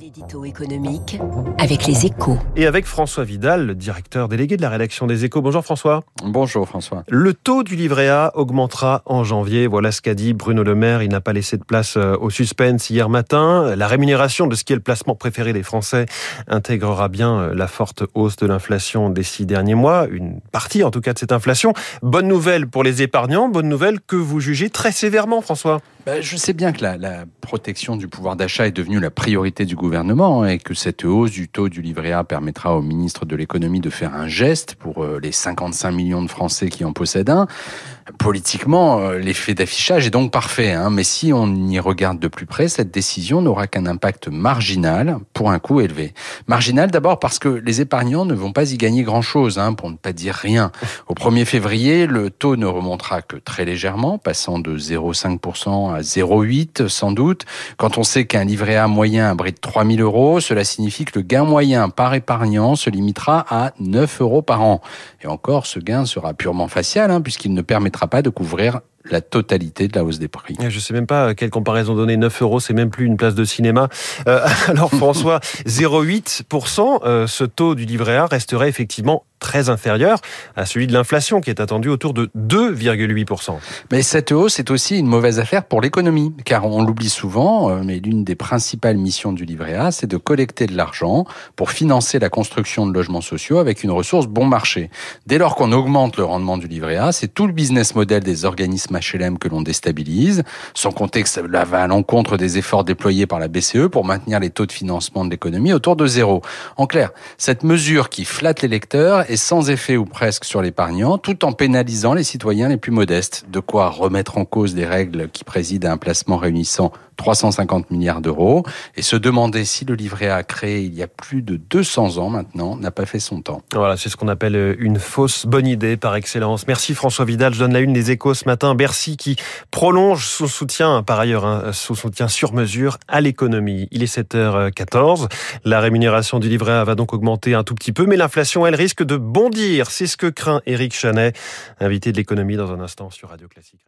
L'édito économique avec les échos. Et avec François Vidal, le directeur délégué de la rédaction des échos. Bonjour François. Bonjour François. Le taux du livret A augmentera en janvier. Voilà ce qu'a dit Bruno Le Maire. Il n'a pas laissé de place euh, au suspense hier matin. La rémunération de ce qui est le placement préféré des Français intégrera bien euh, la forte hausse de l'inflation des six derniers mois. Une partie en tout cas de cette inflation. Bonne nouvelle pour les épargnants. Bonne nouvelle que vous jugez très sévèrement François. Ben, je sais bien que la, protection du pouvoir d'achat est devenue la priorité du gouvernement et que cette hausse du taux du livret A permettra au ministre de l'économie de faire un geste pour euh, les 55 millions de Français qui en possèdent un. Politiquement, euh, l'effet d'affichage est donc parfait, hein, mais si on y regarde de plus près, cette décision n'aura qu'un impact marginal pour un coût élevé. Marginal d'abord parce que les épargnants ne vont pas y gagner grand-chose, hein, pour ne pas dire rien. Au 1er février, le taux ne remontera que très légèrement, passant de 0,5% à 0,8 sans doute. Quand on sait qu'un livret A moyen abrite 3000 euros, cela signifie que le gain moyen par épargnant se limitera à 9 euros par an. Et encore, ce gain sera purement facial, hein, puisqu'il ne permettra pas de couvrir la totalité de la hausse des prix. Je ne sais même pas quelle comparaison donner. 9 euros, c'est même plus une place de cinéma. Euh, alors François, 0,8%, euh, ce taux du livret A resterait effectivement très inférieur à celui de l'inflation qui est attendu autour de 2,8%. Mais cette hausse est aussi une mauvaise affaire pour l'économie, car on l'oublie souvent, euh, mais l'une des principales missions du livret A, c'est de collecter de l'argent pour financer la construction de logements sociaux avec une ressource bon marché. Dès lors qu'on augmente le rendement du livret A, c'est tout le business model des organismes HLM que l'on déstabilise, sans compter que cela va à l'encontre des efforts déployés par la BCE pour maintenir les taux de financement de l'économie autour de zéro. En clair, cette mesure qui flatte les lecteurs et sans effet ou presque sur l'épargnant, tout en pénalisant les citoyens les plus modestes. De quoi remettre en cause des règles qui président à un placement réunissant 350 milliards d'euros et se demander si le livret A créé il y a plus de 200 ans maintenant n'a pas fait son temps. Voilà, c'est ce qu'on appelle une fausse bonne idée par excellence. Merci François Vidal. Je donne la une des échos ce matin. Bercy qui prolonge son soutien, par ailleurs, hein, son soutien sur mesure à l'économie. Il est 7h14. La rémunération du livret A va donc augmenter un tout petit peu, mais l'inflation, elle risque de bondir. C'est ce que craint Éric Chanet, invité de l'économie dans un instant sur Radio Classique.